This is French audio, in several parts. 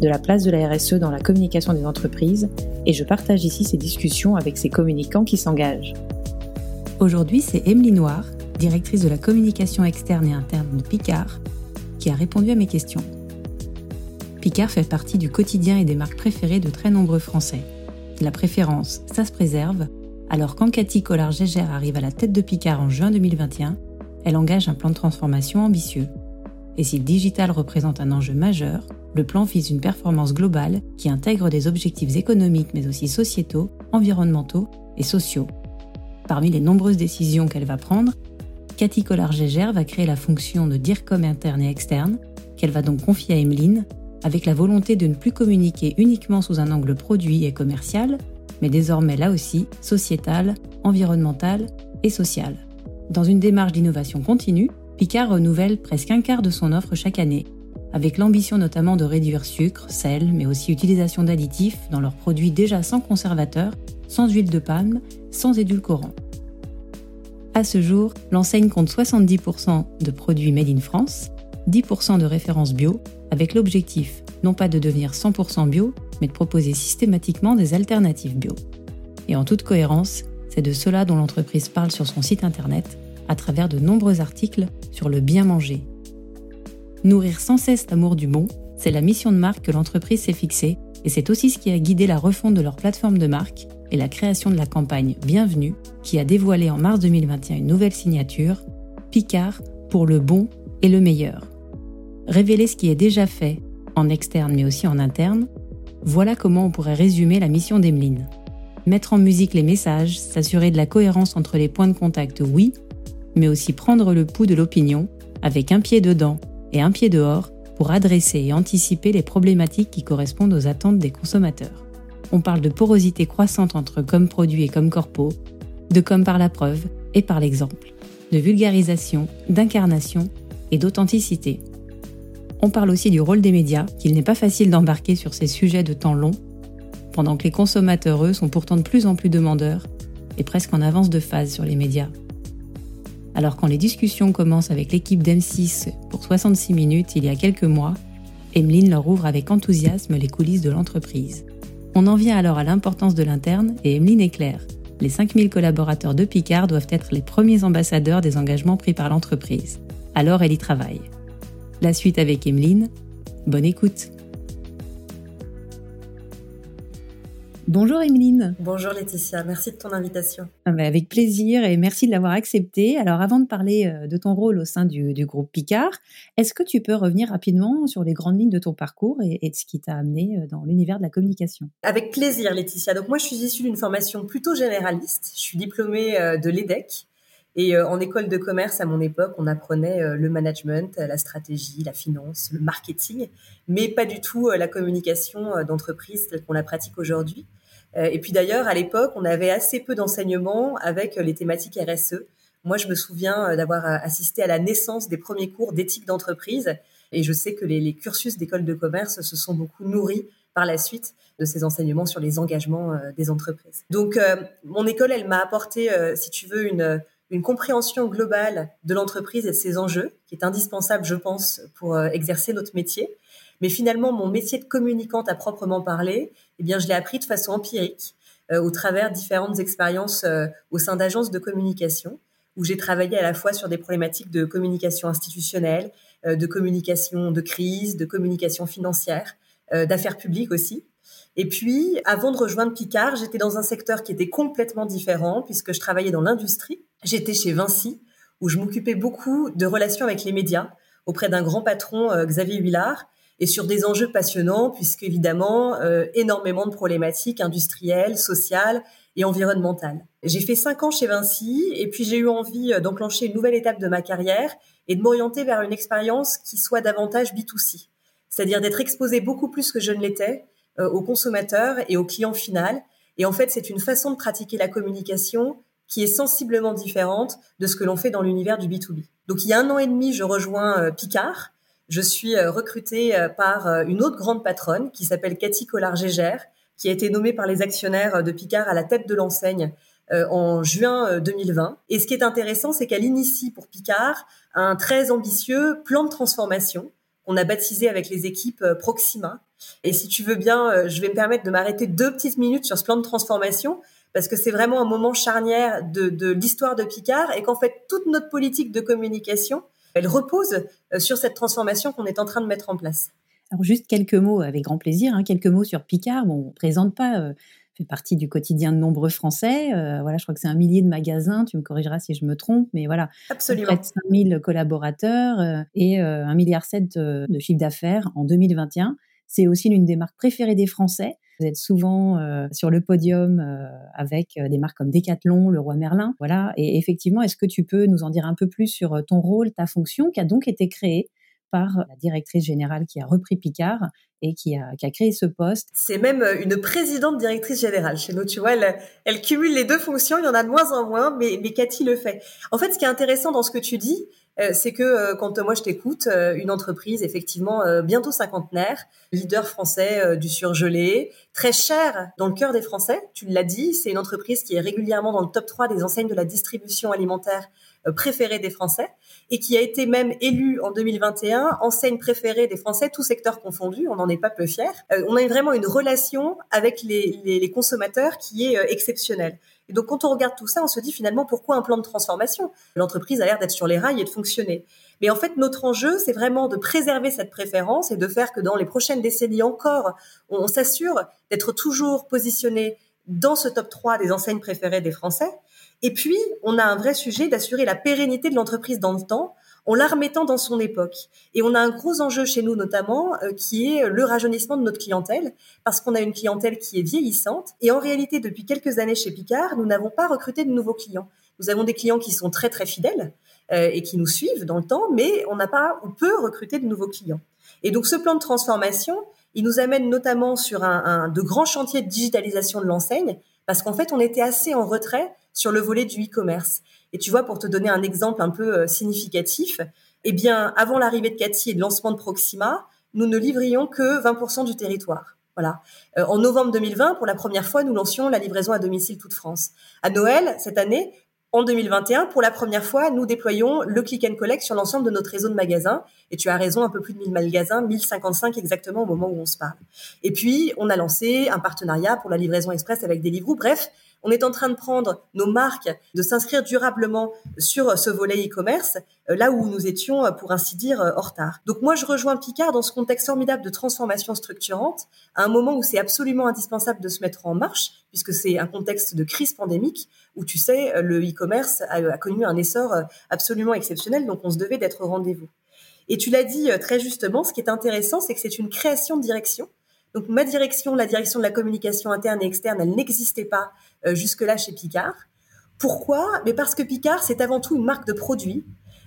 de la place de la RSE dans la communication des entreprises et je partage ici ces discussions avec ces communicants qui s'engagent. Aujourd'hui, c'est Emelie Noir, directrice de la communication externe et interne de Picard, qui a répondu à mes questions. Picard fait partie du quotidien et des marques préférées de très nombreux Français. La préférence, ça se préserve, alors quand Cathy Collard-Gégère arrive à la tête de Picard en juin 2021, elle engage un plan de transformation ambitieux. Et si le digital représente un enjeu majeur, le plan vise une performance globale qui intègre des objectifs économiques mais aussi sociétaux, environnementaux et sociaux. Parmi les nombreuses décisions qu'elle va prendre, Cathy Collard-Gégère va créer la fonction de DIRCOM interne et externe, qu'elle va donc confier à Emeline, avec la volonté de ne plus communiquer uniquement sous un angle produit et commercial, mais désormais là aussi sociétal, environnemental et social. Dans une démarche d'innovation continue, Picard renouvelle presque un quart de son offre chaque année avec l'ambition notamment de réduire sucre, sel, mais aussi utilisation d'additifs dans leurs produits déjà sans conservateur, sans huile de palme, sans édulcorant. À ce jour, l'enseigne compte 70% de produits made in France, 10% de références bio, avec l'objectif non pas de devenir 100% bio, mais de proposer systématiquement des alternatives bio. Et en toute cohérence, c'est de cela dont l'entreprise parle sur son site internet, à travers de nombreux articles sur le bien manger, Nourrir sans cesse l'amour du bon, c'est la mission de marque que l'entreprise s'est fixée et c'est aussi ce qui a guidé la refonte de leur plateforme de marque et la création de la campagne Bienvenue qui a dévoilé en mars 2021 une nouvelle signature, Picard pour le bon et le meilleur. Révéler ce qui est déjà fait, en externe mais aussi en interne, voilà comment on pourrait résumer la mission d'Emeline. Mettre en musique les messages, s'assurer de la cohérence entre les points de contact, oui, mais aussi prendre le pouls de l'opinion, avec un pied dedans et un pied dehors pour adresser et anticiper les problématiques qui correspondent aux attentes des consommateurs. On parle de porosité croissante entre comme produit et comme corpo, de comme par la preuve et par l'exemple, de vulgarisation, d'incarnation et d'authenticité. On parle aussi du rôle des médias, qu'il n'est pas facile d'embarquer sur ces sujets de temps long, pendant que les consommateurs, eux, sont pourtant de plus en plus demandeurs et presque en avance de phase sur les médias. Alors quand les discussions commencent avec l'équipe d'M6 pour 66 minutes il y a quelques mois, Emeline leur ouvre avec enthousiasme les coulisses de l'entreprise. On en vient alors à l'importance de l'interne et Emeline est claire. Les 5000 collaborateurs de Picard doivent être les premiers ambassadeurs des engagements pris par l'entreprise. Alors elle y travaille. La suite avec Emeline. Bonne écoute. Bonjour Emeline. Bonjour Laetitia, merci de ton invitation. Ah bah, avec plaisir et merci de l'avoir accepté. Alors avant de parler euh, de ton rôle au sein du, groupe Picard, est-ce que tu peux revenir rapidement sur les grandes lignes de ton parcours et, de ce qui t'a amené euh, dans l'univers de la communication? Avec plaisir Laetitia. Donc moi je suis issue d'une formation plutôt généraliste. Je suis diplômée euh, de l'EDEC. Et en école de commerce, à mon époque, on apprenait le management, la stratégie, la finance, le marketing, mais pas du tout la communication d'entreprise telle qu'on la pratique aujourd'hui. Euh, et puis d'ailleurs, à l'époque, on avait assez peu d'enseignements avec les thématiques RSE. Moi, je me souviens euh, d'avoir euh, assisté à la naissance des premiers cours d'éthique d'entreprise. Et je sais que les, cursus d'école de commerce se sont beaucoup nourris par la suite de ces enseignements sur les engagements des entreprises. Donc, mon école, elle m'a apporté, si tu veux, une compréhension globale de l'entreprise et de ses enjeux, qui est indispensable, je pense, pour exercer notre métier. Mais finalement, mon métier de communicante à proprement parler, eh bien, je l'ai appris de façon empirique euh, au travers différentes expériences euh, au sein d'agences de communication où j'ai travaillé à la fois sur des problématiques de communication institutionnelle, euh, de communication de crise, de communication financière, d'affaires publiques aussi. Et puis, avant de rejoindre Picard, j'étais dans un secteur qui était complètement différent puisque je travaillais dans l'industrie. J'étais chez Vinci où je m'occupais beaucoup de relations avec les médias auprès d'un grand patron, euh, Xavier Huillard, et sur des enjeux passionnants puisque évidemment euh, énormément de problématiques industrielles, sociales et environnementales. J'ai fait cinq ans chez Vinci et puis j'ai eu envie euh, d'enclencher une nouvelle étape de ma carrière et de m'orienter vers une expérience qui soit davantage B2C, c'est-à-dire d'être exposé beaucoup plus que je ne l'étais aux consommateurs et aux clients final. Et en fait, c'est une façon de pratiquer la communication qui est sensiblement différente de ce que l'on fait dans l'univers du B2B. Donc il y a un an et demi, je rejoins euh, Picard. Je suis euh, recrutée euh, par une autre grande patronne qui s'appelle Cathy Collard-Gégère, qui a été nommée par les actionnaires de Picard à la tête de l'enseigne en juin 2020. Et ce qui est intéressant, c'est qu'elle initie pour Picard un très ambitieux plan de transformation qu'on a baptisé avec les équipes Proxima. Et si tu veux bien, je vais me permettre de m'arrêter deux petites minutes sur ce plan de transformation parce que c'est vraiment un moment charnière de, l'histoire de Picard et qu'en fait toute notre politique de communication, elle repose euh, sur cette transformation qu'on est en train de mettre en place. Alors juste quelques mots, avec grand plaisir, hein, quelques mots sur Picard. Bon, on ne présente pas, euh, fait partie du quotidien de nombreux Français. Euh, voilà, je crois que c'est un millier de magasins. Tu me corrigeras si je me trompe, mais voilà, absolument. Près de 5000 collaborateurs et un milliard de, de chiffre d'affaires en 2021. C'est aussi l'une des marques préférées des Français. Vous êtes souvent euh, sur le podium euh, avec euh, des marques comme Decathlon, le Roi Merlin. Voilà. Et effectivement, est-ce que tu peux nous en dire un peu plus sur ton rôle, ta fonction, qui a donc été créée par la directrice générale qui a repris Picard et qui a, qui a créé ce poste? C'est même une présidente directrice générale chez nous, tu vois, elle, elle, cumule les deux fonctions, il y en a de moins en moins, mais, mais Cathy le fait. En fait, ce qui est intéressant dans ce que tu dis, euh, c'est que euh, quand moi je t'écoute, euh, une entreprise effectivement bientôt cinquantenaire, leader français du surgelé, très cher dans le cœur des Français, tu l'as dit, c'est une entreprise qui est régulièrement dans le top 3 des enseignes de la distribution alimentaire préférée des Français et qui a été même élue en 2021 enseigne préférée des Français, tous secteurs confondus, on n'en est pas peu fiers. on a vraiment une relation avec les, les, les consommateurs qui est exceptionnelle. Et donc, quand on regarde tout ça, on se dit finalement pourquoi un plan de transformation? L'entreprise a l'air d'être sur les rails et de fonctionner. Mais en fait, notre enjeu, c'est vraiment de préserver cette préférence et de faire que dans les prochaines décennies encore, on s'assure d'être toujours positionné dans ce top 3 des enseignes préférées des Français. Et puis, on a un vrai sujet d'assurer la pérennité de l'entreprise dans le temps en la remettant dans son époque. Et on a un gros enjeu chez nous notamment, euh, qui est le rajeunissement de notre clientèle, parce qu'on a une clientèle qui est vieillissante. Et en réalité, depuis quelques années chez Picard, nous n'avons pas recruté de nouveaux clients. Nous avons des clients qui sont très très fidèles euh, et qui nous suivent dans le temps, mais on n'a pas ou peut recruter de nouveaux clients. Et donc ce plan de transformation, il nous amène notamment sur un, un de grands chantiers de digitalisation de l'enseigne, parce qu'en fait, on était assez en retrait sur le volet du e-commerce. Et tu vois, pour te donner un exemple un peu euh, significatif, eh bien, avant l'arrivée de Cathy et le lancement de Proxima, nous ne livrions que 20% du territoire. Voilà. Euh, en novembre 2020, pour la première fois, nous lancions la livraison à domicile toute France. À Noël, cette année, en 2021, pour la première fois, nous déployons le click and collect sur l'ensemble de notre réseau de magasins. Et tu as raison, un peu plus de 1000 magasins, 1055 exactement au moment où on se parle. Et puis, on a lancé un partenariat pour la livraison express avec Deliveroo. Bref, on est en train de prendre nos marques, de s'inscrire durablement sur ce volet e-commerce, euh, là où nous étions, euh, pour ainsi dire, euh, en retard. Donc moi, je rejoins Picard dans ce contexte formidable de transformation structurante, à un moment où c'est absolument indispensable de se mettre en marche, puisque c'est un contexte de crise pandémique, où tu sais, le e-commerce a, connu un essor absolument exceptionnel, donc on se devait d'être au rendez-vous. Et tu l'as dit très justement, ce qui est intéressant, c'est que c'est une création de direction donc ma direction, la direction de la communication interne et externe, elle n'existait pas euh, jusque-là chez Picard. Pourquoi? Mais parce que Picard, c'est avant tout une marque de produits.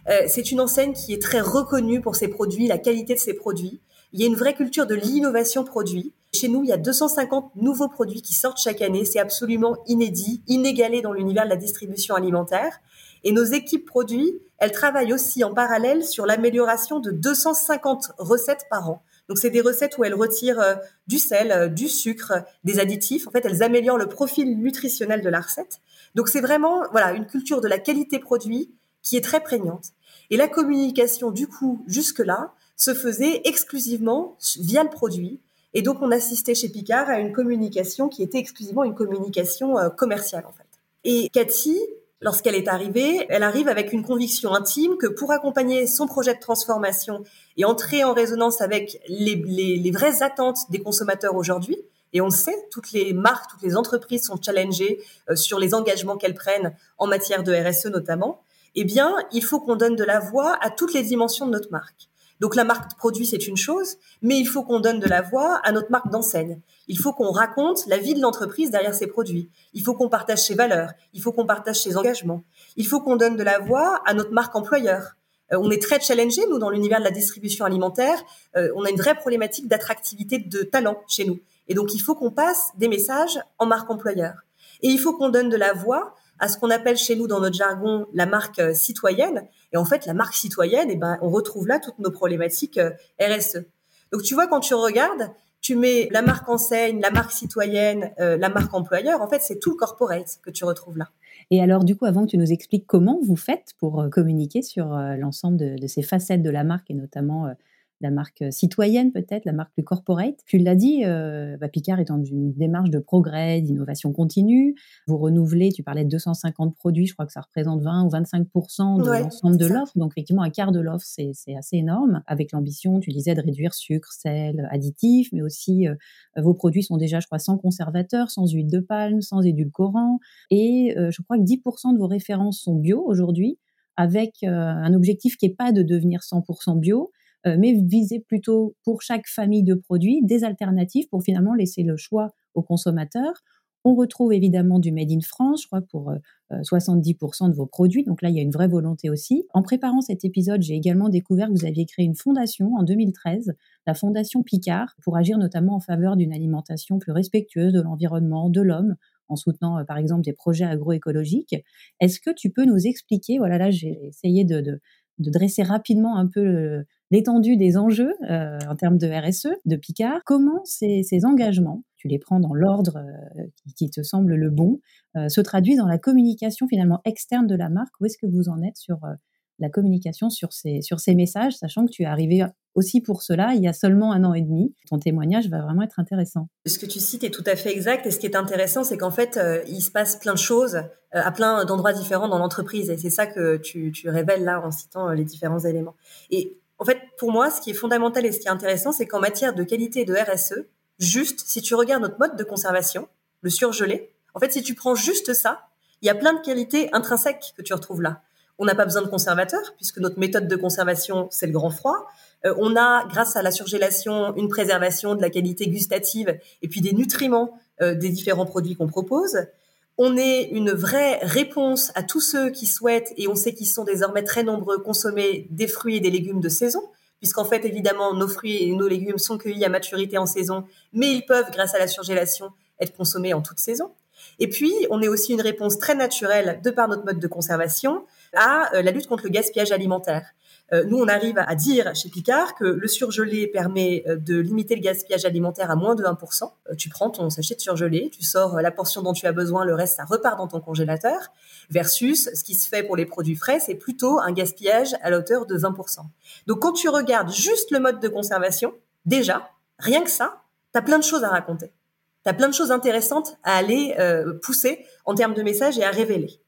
Euh, c'est une enseigne qui est très reconnue pour ses produits, la qualité de ses produits. Il y a une vraie culture de l'innovation produit. Chez nous, il y a 250 nouveaux produits qui sortent chaque année. C'est absolument inédit, inégalé dans l'univers de la distribution alimentaire. Et nos équipes produits, elles travaillent aussi en parallèle sur l'amélioration de 250 recettes par an. Donc c'est des recettes où elles retirent euh, du sel, euh, du sucre, des additifs. En fait, elles améliorent le profil nutritionnel de la recette. Donc c'est vraiment voilà une culture de la qualité produit qui est très prégnante. Et la communication du coup jusque-là se faisait exclusivement via le produit. Et donc on assistait chez Picard à une communication qui était exclusivement une communication euh, commerciale en fait. Et Cathy, lorsqu'elle est arrivée, elle arrive avec une conviction intime que pour accompagner son projet de transformation et entrer en résonance avec les, vraies attentes des consommateurs aujourd'hui, et on le sait, toutes les marques, toutes les entreprises sont challengées euh, sur les engagements qu'elles prennent en matière de RSE notamment, eh bien, il faut qu'on donne de la voix à toutes les dimensions de notre marque. Donc la marque de produit, c'est une chose, mais il faut qu'on donne de la voix à notre marque d'enseigne. Il faut qu'on raconte la vie de l'entreprise derrière ses produits. Il faut qu'on partage ses valeurs. Il faut qu'on partage ses engagements. Il faut qu'on donne de la voix à notre marque employeur. Euh, on est très challengé, nous, dans l'univers de la distribution alimentaire. Euh, on a une vraie problématique d'attractivité de talent chez nous. Et donc, il faut qu'on passe des messages en marque employeur. Et il faut qu'on donne de la voix à ce qu'on appelle chez nous dans notre jargon la marque euh, citoyenne. Et en fait, la marque citoyenne, eh ben, on retrouve là toutes nos problématiques RSE. Donc, tu vois, quand tu regardes, tu mets la marque enseigne, la marque citoyenne, la marque employeur. En fait, c'est tout le corporate que tu retrouves là. Et alors, du coup, avant que tu nous expliques comment vous faites pour euh, communiquer sur euh, l'ensemble de, ces facettes de la marque et notamment euh, la marque citoyenne peut-être, la marque plus corporate. Tu l'as dit, euh, bah, Picard est dans une démarche de progrès, d'innovation continue. Vous renouvelez, tu parlais de 250 produits, je crois que ça représente 20 ou 25 de l'ensemble de l'offre. Donc effectivement, un quart de l'offre, c'est assez énorme. Avec l'ambition, tu disais, de réduire sucre, sel, additifs, mais aussi euh, vos produits sont déjà, je crois, sans conservateur, sans huile de palme, sans édulcorant. Et euh, je crois que 10% de vos références sont bio aujourd'hui avec un objectif qui n'est pas de devenir 100% bio, euh, mais viser plutôt pour chaque famille de produits des alternatives pour finalement laisser le choix aux consommateurs. On retrouve évidemment du Made in France, je crois, pour 70% euh, euh, de vos produits. Donc là, il y a une vraie volonté aussi. En préparant cet épisode, j'ai également découvert que vous aviez créé une fondation en 2013, la Fondation Picard, pour agir notamment en faveur d'une alimentation plus respectueuse de l'environnement, de l'homme, en soutenant par exemple des projets agroécologiques. Est-ce que tu peux nous expliquer, voilà là j'ai essayé de, de, de, dresser rapidement un peu l'étendue des enjeux euh, en termes de RSE de Picard. Comment ces, engagements, tu les prends dans l'ordre euh, qui, te semble le bon, euh, se traduisent dans la communication finalement externe de la marque? Où est-ce que vous en êtes sur la communication sur ces, sur ces messages, sachant que tu es arrivé aussi pour cela il y a seulement un an et demi? Ton témoignage va vraiment être intéressant. Ce que tu cites est tout à fait exact. Et ce qui est intéressant, c'est qu'en fait, il se passe plein de choses à plein d'endroits différents dans l'entreprise. Et c'est ça que tu, tu révèles là en citant les différents éléments. Et en fait, pour moi, ce qui est fondamental et ce qui est intéressant, c'est qu'en matière de qualité de RSE, juste, si tu regardes notre mode de conservation, le surgelé, en fait, si tu prends juste ça, il y a plein de qualités intrinsèques que tu retrouves là. On n'a pas besoin de conservateur, puisque notre méthode de conservation, c'est le grand froid. Euh, on a, grâce à la surgélation, une préservation de la qualité gustative et puis des nutriments euh, des différents produits qu'on propose on est une vraie réponse à tous ceux qui souhaitent, et on sait qu'ils sont désormais très nombreux, consommer des fruits et des légumes de saison, puisqu'en fait, évidemment, nos fruits et nos légumes sont cueillis à maturité en saison, mais ils peuvent, grâce à la surgélation, être consommés en toute saison. Et puis, on est aussi une réponse très naturelle, de par notre mode de conservation, à euh, la lutte contre le gaspillage alimentaire. Euh, nous, on arrive à dire chez Picard que le surgelé permet euh, de limiter le gaspillage alimentaire à moins de 1%. Euh, tu prends ton sachet de surgelé, tu sors la portion dont tu as besoin, le reste, ça repart dans ton congélateur, versus ce qui se fait pour les produits frais, c'est plutôt un gaspillage à la hauteur de 20%. Donc, quand tu regardes juste le mode de conservation, déjà, rien que ça, tu as plein de choses à raconter. Tu as plein de choses intéressantes à aller pousser en termes de messages et à révéler.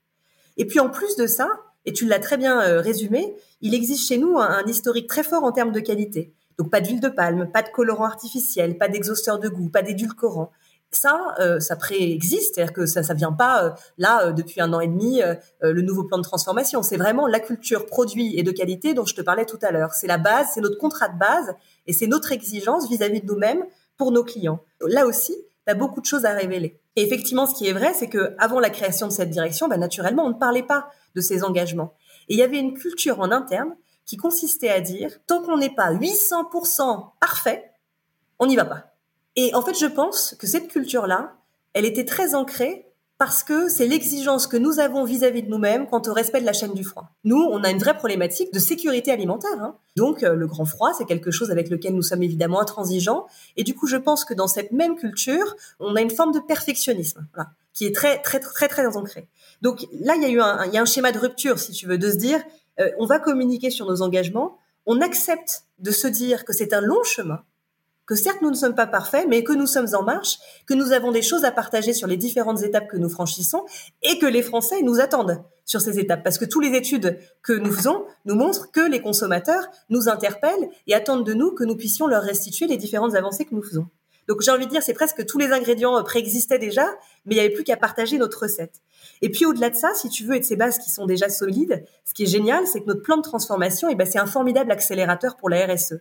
Et puis en plus de ça, et tu l'as très bien euh, résumé, il existe chez nous un, historique très fort en termes de qualité. Donc pas d'huile de palme, pas de colorant artificiel, pas d'exhausteur de goût, pas d'édulcorant. Ça, euh, ça préexiste, c'est-à-dire que ça, ça vient pas euh, là depuis un an et demi le nouveau plan de transformation. C'est vraiment la culture produit et de qualité dont je te parlais tout à l'heure. C'est la base, c'est notre contrat de base et c'est notre exigence vis-à-vis de nous-mêmes pour nos clients. Là aussi, tu as beaucoup de choses à révéler. Et effectivement, ce qui est vrai, c'est que avant la création de cette direction, bah, naturellement, on ne parlait pas de ces engagements. Et il y avait une culture en interne qui consistait à dire, tant qu'on n'est pas 800% parfait, on n'y va pas. Et en fait, je pense que cette culture-là, elle était très ancrée parce que c'est l'exigence que nous avons vis-à-vis de nous-mêmes quant au respect de la chaîne du froid. Nous, on a une vraie problématique de sécurité alimentaire. Hein. Donc, euh, le grand froid, c'est quelque chose avec lequel nous sommes évidemment intransigeants. Et du coup, je pense que dans cette même culture, on a une forme de perfectionnisme qui est très, très, très, très ancrée. Donc là, il y a eu un schéma de rupture, si tu veux, de se dire, euh, on va communiquer sur nos engagements, on accepte de se dire que c'est un long chemin, que certes nous ne sommes pas parfaits, mais que nous sommes en marche, que nous avons des choses à partager sur les différentes étapes que nous franchissons et que les Français nous attendent sur ces étapes. Parce que toutes les études que nous faisons nous montrent que les consommateurs nous interpellent et attendent de nous que nous puissions leur restituer les différentes avancées que nous faisons. Donc j'ai envie de dire, c'est presque tous les ingrédients euh, préexistaient déjà, mais il n'y avait plus qu'à partager notre recette. Et puis au-delà de ça, si tu veux, et de ces bases qui sont déjà solides, ce qui est génial, c'est que notre plan de transformation, eh ben, c'est un formidable accélérateur pour la RSE.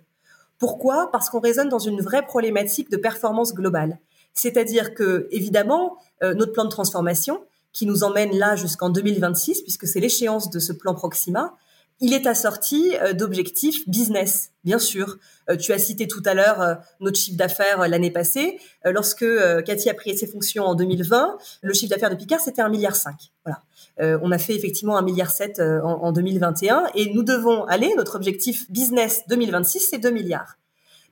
Pourquoi? Parce qu'on résonne dans une vraie problématique de performance globale. C'est-à-dire que, évidemment, euh, notre plan de transformation, qui nous emmène là jusqu'en 2026, puisque c'est l'échéance de ce plan Proxima, il est assorti euh, d'objectifs business, bien sûr. Euh, tu as cité tout à l'heure notre chiffre d'affaires l'année passée. Lorsque Cathy a pris ses fonctions en 2020, le chiffre d'affaires de Picard, c'était un milliard cinq. Voilà. On a fait effectivement un milliard sept en, 2021 et nous devons aller, notre objectif business 2026, c'est 2 milliards.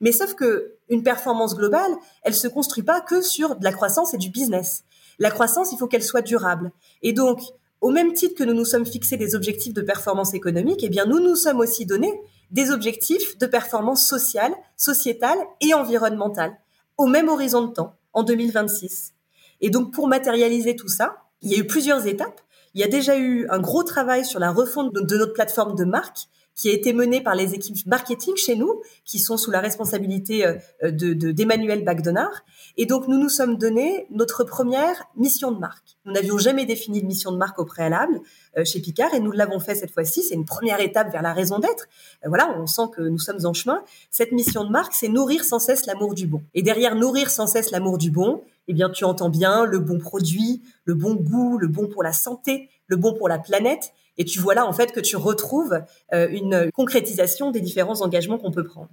Mais sauf que une performance globale, elle se construit pas que sur de la croissance et du business. La croissance, il faut qu'elle soit durable. Et donc, au même titre que nous nous sommes fixés des objectifs de performance économique, eh bien, nous nous sommes aussi donné des objectifs de performance sociale, sociétale et environnementale au même horizon de temps, en 2026. Et donc, pour matérialiser tout ça, il y a eu plusieurs étapes. Il y a déjà eu un gros travail sur la refonte de notre plateforme de marque qui a été menée par les équipes marketing chez nous, qui sont sous la responsabilité euh, de d'Emmanuel Bagdonard. Et donc, nous nous sommes donné notre première mission de marque. Nous n'avions jamais défini de mission de marque au préalable euh, chez Picard et nous l'avons fait cette fois-ci. C'est une première étape vers la raison d'être. Euh, voilà, on sent que nous sommes en chemin. Cette mission de marque, c'est nourrir sans cesse l'amour du bon. Et derrière nourrir sans cesse l'amour du bon, eh bien, tu entends bien le bon produit, le bon goût, le bon pour la santé, le bon pour la planète. Et tu vois là, en fait, que tu retrouves euh, une concrétisation des différents engagements qu'on peut prendre.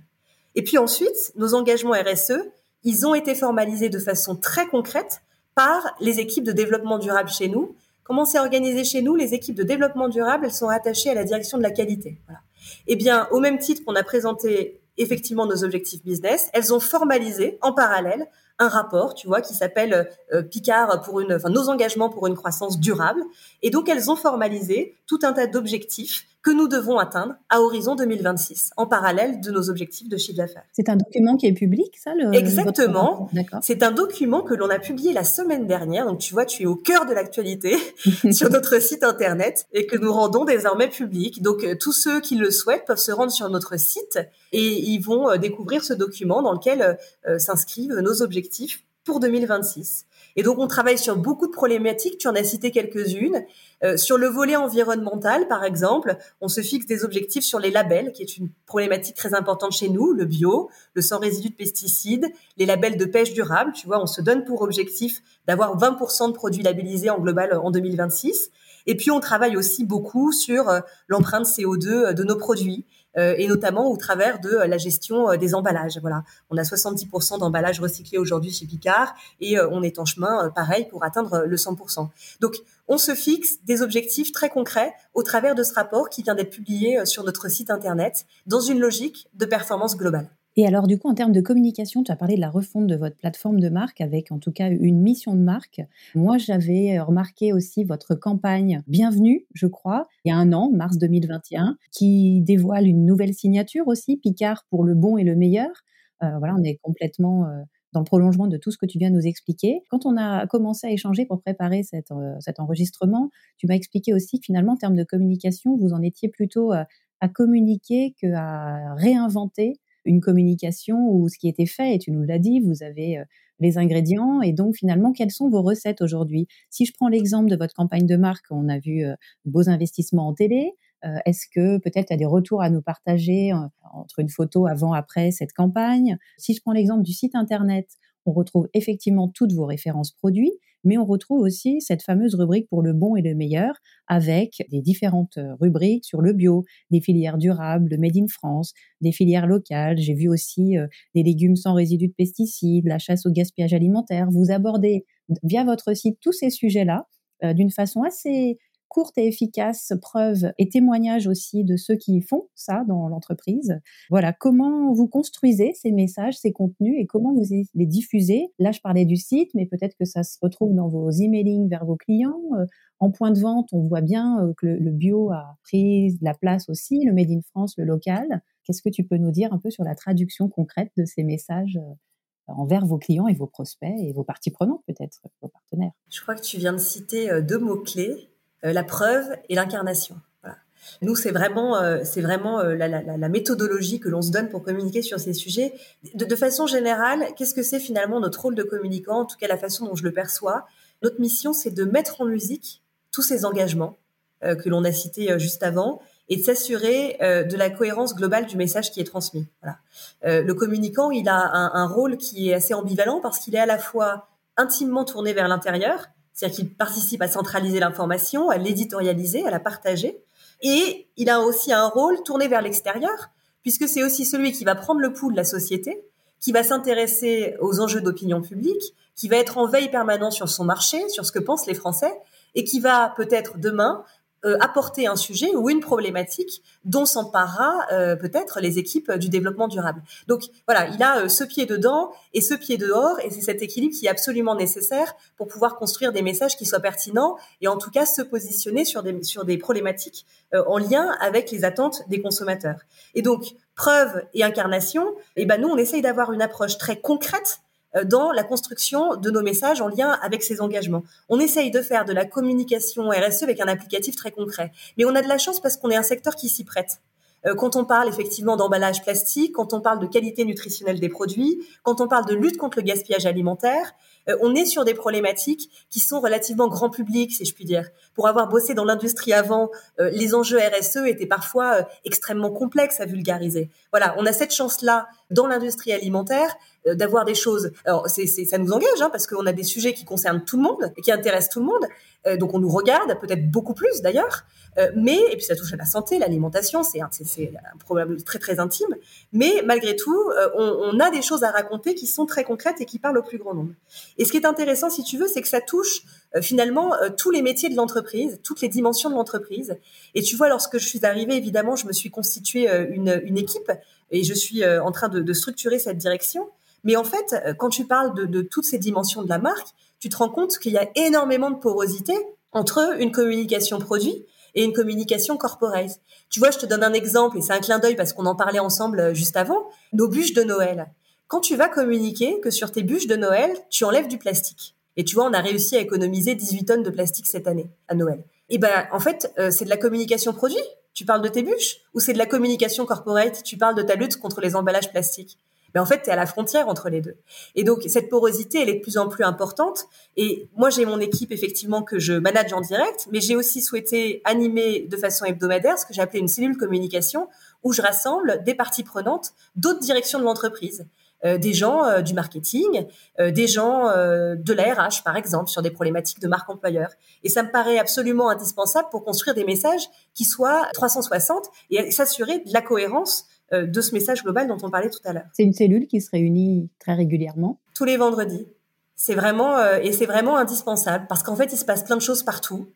Et puis ensuite, nos engagements RSE, ils ont été formalisés de façon très concrète par les équipes de développement durable chez nous. Comment c'est organisé chez nous? Les équipes de développement durable, elles sont rattachées à la direction de la qualité. Eh bien, au même titre qu'on a présenté effectivement nos objectifs business, elles ont formalisé en parallèle un rapport, tu vois, qui s'appelle euh, Picard pour une, enfin nos engagements pour une croissance durable. Et donc elles ont formalisé tout un tas d'objectifs que nous devons atteindre à horizon 2026, en parallèle de nos objectifs de chiffre d'affaires. C'est un document qui est public, ça le, Exactement. C'est un document que l'on a publié la semaine dernière. Donc tu vois, tu es au cœur de l'actualité sur notre site internet et que nous rendons désormais public. Donc euh, tous ceux qui le souhaitent peuvent se rendre sur notre site et ils vont euh, découvrir ce document dans lequel euh, s'inscrivent nos objectifs pour 2026. Et donc, on travaille sur beaucoup de problématiques. Tu en as cité quelques-unes. Euh, sur le volet environnemental, par exemple, on se fixe des objectifs sur les labels, qui est une problématique très importante chez nous, le bio, le sans résidus de pesticides, les labels de pêche durable. Tu vois, on se donne pour objectif d'avoir 20% de produits labellisés en global en 2026. Et puis, on travaille aussi beaucoup sur euh, l'empreinte CO2 euh, de nos produits. Euh, et notamment au travers de euh, la gestion euh, des emballages. Voilà, on a 70% d'emballages recyclés aujourd'hui chez Picard et on est en chemin, pareil, pour atteindre le 100%. Donc, on se fixe des objectifs très concrets au travers de ce rapport qui vient d'être publié sur notre site internet dans une logique de performance globale. Et alors, du coup, en termes de communication, tu as parlé de la refonte de votre plateforme de marque avec en tout cas une mission de marque. Moi, j'avais remarqué aussi votre campagne Bienvenue, je crois, il y a un an, mars 2021, qui dévoile une nouvelle signature aussi, Picard pour le bon et le meilleur. Euh, voilà, on est complètement euh, dans le prolongement de tout ce que tu viens de nous expliquer. Quand on a commencé à échanger pour préparer cet, euh, cet enregistrement, tu m'as expliqué aussi que finalement, en termes de communication, vous en étiez plutôt à communiquer qu'à réinventer une communication où ce qui était fait, et tu nous l'as dit, vous avez euh, les ingrédients, et donc finalement, quelles sont vos recettes aujourd'hui? Si je prends l'exemple de votre campagne de marque, on a vu euh, beaux investissements en télé, euh, est-ce que peut-être tu as des retours à nous partager entre une photo avant-après cette campagne? Si je prends l'exemple du site Internet, on retrouve effectivement toutes vos références produits, mais on retrouve aussi cette fameuse rubrique pour le bon et le meilleur avec des différentes euh, rubriques sur le bio, des filières durables, le Made in France, des filières locales. J'ai vu aussi euh, des légumes sans résidus de pesticides, la chasse au gaspillage alimentaire. Vous abordez via votre site tous ces sujets-là euh, d'une façon assez courte et efficace preuve et témoignage aussi de ceux qui font ça dans l'entreprise. Voilà, comment vous construisez ces messages, ces contenus et comment vous les diffusez? Là, je parlais du site, mais peut-être que ça se retrouve dans vos emailing vers vos clients. Euh, en point de vente, on voit bien euh, que le bio a pris la place aussi, le Made in France, le local. Qu'est-ce que tu peux nous dire un peu sur la traduction concrète de ces messages euh, envers vos clients et vos prospects et vos parties prenantes peut-être, vos partenaires? Je crois que tu viens de citer deux mots-clés la preuve et l'incarnation. Nous, c'est vraiment, euh, c'est vraiment euh, la, méthodologie que l'on se donne pour communiquer sur ces sujets. De, façon générale, qu'est-ce que c'est finalement notre rôle de communicant, en tout cas la façon dont je le perçois? Notre mission, c'est de mettre en musique tous ces engagements euh, que l'on a cités juste avant et de s'assurer de la cohérence globale du message qui est transmis. Le communicant, il a un rôle qui est assez ambivalent parce qu'il est à la fois intimement tourné vers l'intérieur, c'est-à-dire qu'il participe à centraliser l'information, à l'éditorialiser, à la partager. Et il a aussi un rôle tourné vers l'extérieur, puisque c'est aussi celui qui va prendre le pouls de la société, qui va s'intéresser aux enjeux d'opinion publique, qui va être en veille permanente sur son marché, sur ce que pensent les Français, et qui va peut-être demain euh, apporter un sujet ou une problématique dont s'emparera euh, peut-être les équipes du développement durable. Donc voilà, il a euh, ce pied dedans et ce pied dehors, et c'est cet équilibre qui est absolument nécessaire pour pouvoir construire des messages qui soient pertinents et en tout cas se positionner sur des, sur des problématiques en lien avec les attentes des consommateurs. Et donc, preuve et incarnation, eh ben nous, on essaye d'avoir une approche très concrète euh, dans la construction de nos messages en lien avec ces engagements. On essaye de faire de la communication RSE avec un applicatif très concret. Mais on a de la chance parce qu'on est un secteur qui s'y prête. Euh, quand on parle effectivement d'emballage plastique, quand on parle de qualité nutritionnelle des produits, quand on parle de lutte contre le gaspillage alimentaire, euh, on est sur des problématiques qui sont relativement grand public, si je puis dire. Pour avoir bossé dans l'industrie avant, les enjeux RSE étaient parfois extrêmement complexes à vulgariser. Voilà, on a cette chance-là dans l'industrie alimentaire euh, d'avoir des choses. Alors, c'est, ça nous engage, hein, parce qu'on a des sujets qui concernent tout le monde et qui intéressent tout le monde. Euh, donc, on nous regarde, peut-être beaucoup plus d'ailleurs. Euh, mais, et puis ça touche à la santé, l'alimentation, c'est un, un problème très très intime. Mais malgré tout, on, on, a des choses à raconter qui sont très concrètes et qui parlent au plus grand nombre. Et ce qui est intéressant, si tu veux, c'est que ça touche finalement tous les métiers de l'entreprise, toutes les dimensions de l'entreprise. Et tu vois, lorsque je suis arrivée, évidemment, je me suis constituée une, une équipe et je suis en train de, de structurer cette direction. Mais en fait, euh, quand tu parles de, toutes ces dimensions de la marque, tu te rends compte qu'il y a énormément de porosité entre une communication produit et une communication corporate. Tu vois, je te donne un exemple, et c'est un clin d'œil parce qu'on en parlait ensemble euh, juste avant, nos bûches de Noël. Quand tu vas communiquer que sur tes bûches de Noël, tu enlèves du plastique. Et tu vois, on a réussi à économiser 18 tonnes de plastique cette année, à Noël. Et ben, en fait, euh, c'est de la communication produit? Tu parles de tes bûches? Ou c'est de la communication corporate? Tu parles de ta lutte contre les emballages plastiques? Mais en fait, tu es à la frontière entre les deux. Et donc, cette porosité, elle est de plus en plus importante. Et moi, j'ai mon équipe, effectivement, que je manage en direct, mais j'ai aussi souhaité animer de façon hebdomadaire ce que j'ai appelé une cellule communication, où je rassemble des parties prenantes d'autres directions de l'entreprise. Euh, des gens euh, du marketing, euh, des gens de la RH, par exemple, sur des problématiques de marque employeur. Et ça me paraît absolument indispensable pour construire des messages qui soient 360 et s'assurer de la cohérence euh, de ce message global dont on parlait tout à l'heure. C'est une cellule qui se réunit très régulièrement. Tous les vendredis. C'est vraiment euh, et c'est vraiment indispensable parce qu'en fait il se passe plein de choses partout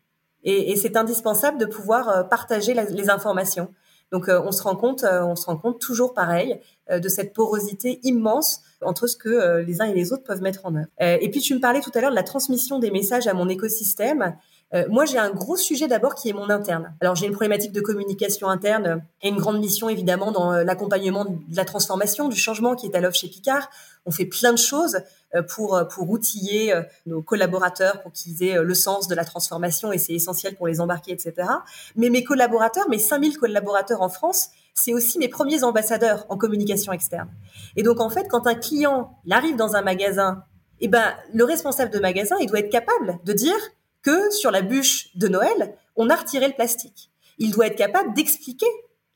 et, c'est indispensable de pouvoir euh, partager les informations. Donc on se rend compte, on se rend compte toujours pareil de cette porosité immense entre ce que les uns et les autres peuvent mettre en œuvre. et puis tu me parlais tout à l'heure de la transmission des messages à mon écosystème. Euh, moi, j'ai un gros sujet d'abord qui est mon interne. Alors, j'ai une problématique de communication interne et une grande mission évidemment dans euh, l'accompagnement de la transformation, du changement qui est à l'œuvre chez Picard. On fait plein de choses euh, pour pour outiller nos collaborateurs pour qu'ils aient le sens de la transformation et c'est essentiel pour les embarquer, etc. Mais mes collaborateurs, mes 5000 collaborateurs en France, c'est aussi mes premiers ambassadeurs en communication externe. Et donc, en fait, quand un client arrive dans un magasin, eh ben, le responsable de magasin, il doit être capable de dire que sur la bûche de Noël, on a retiré le plastique. Il doit être capable d'expliquer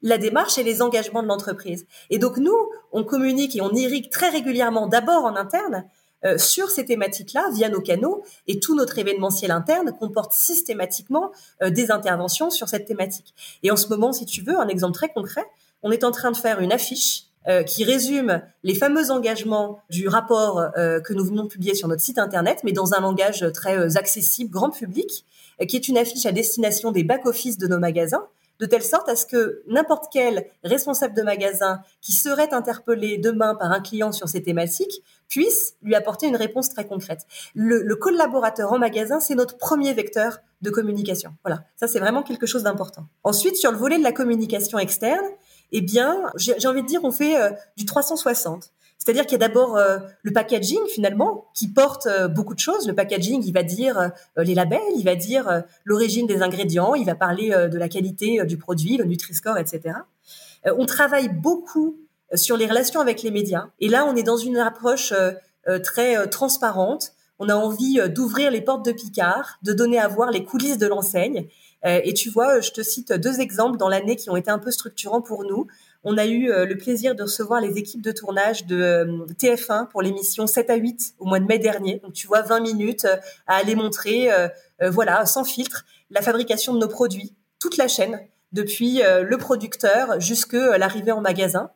la démarche et les engagements de l'entreprise. Et donc nous, on communique et on irrigue très régulièrement, d'abord en interne, euh, sur ces thématiques-là via nos canaux et tout notre événementiel interne comporte systématiquement euh, des interventions sur cette thématique. Et en ce moment, si tu veux, un exemple très concret, on est en train de faire une affiche euh, qui résume les fameux engagements du rapport euh, que nous venons de publier sur notre site internet, mais dans un langage très euh, accessible, grand public, qui est une affiche à destination des back-office de nos magasins, de telle sorte à ce que n'importe quel responsable de magasin qui serait interpellé demain par un client sur ces thématiques puisse lui apporter une réponse très concrète. Le, le collaborateur en magasin, c'est notre premier vecteur de communication. Voilà, ça c'est vraiment quelque chose d'important. Ensuite, sur le volet de la communication externe, eh bien, j'ai envie de dire, on fait euh, du 360. C'est-à-dire qu'il y a d'abord euh, le packaging finalement qui porte euh, beaucoup de choses. Le packaging, il va dire les labels, il va dire l'origine des ingrédients, il va parler de la qualité du produit, le Nutri-Score, etc. on travaille beaucoup sur les relations avec les médias. Et là, on est dans une approche très transparente. On a envie d'ouvrir les portes de Picard, de donner à voir les coulisses de l'enseigne. Et tu vois, je te cite deux exemples dans l'année qui ont été un peu structurants pour nous on a eu euh, le plaisir de recevoir les équipes de tournage de euh, TF1 pour l'émission 7 à 8 au mois de mai dernier. Donc tu vois 20 minutes euh, à aller montrer, voilà, sans filtre, la fabrication de nos produits, toute la chaîne, depuis le producteur jusque l'arrivée en magasin.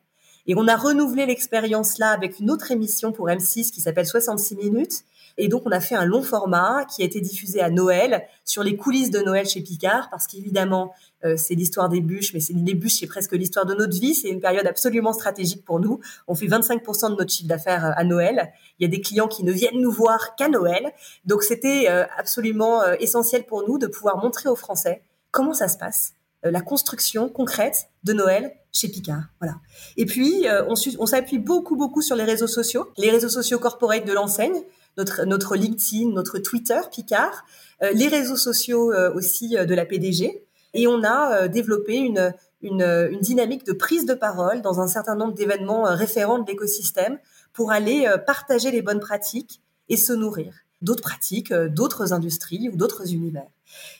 Et on a renouvelé l'expérience là avec une autre émission pour M6 qui s'appelle 66 minutes et donc, on a fait un long format qui a été diffusé à Noël sur les coulisses de Noël chez Picard, parce qu'évidemment, euh, c'est l'histoire des bûches, mais c'est les bûches, c'est presque l'histoire de notre vie. C'est une période absolument stratégique pour nous. On fait 25% de notre chiffre d'affaires euh, à Noël. Il y a des clients qui ne viennent nous voir qu'à Noël. Donc, c'était euh, absolument essentiel pour nous de pouvoir montrer aux Français comment ça se passe la construction concrète de Noël chez Picard. Voilà. Et puis, on, s'appuie beaucoup, beaucoup sur les réseaux sociaux, les réseaux sociaux corporate de l'enseigne notre, notre LinkedIn, notre Twitter, Picard, euh, les réseaux sociaux euh, aussi euh, de la PDG. Et on a développé une, une, une, dynamique de prise de parole dans un certain nombre d'événements référents de l'écosystème pour aller partager les bonnes pratiques et se nourrir d'autres pratiques, d'autres industries ou d'autres univers.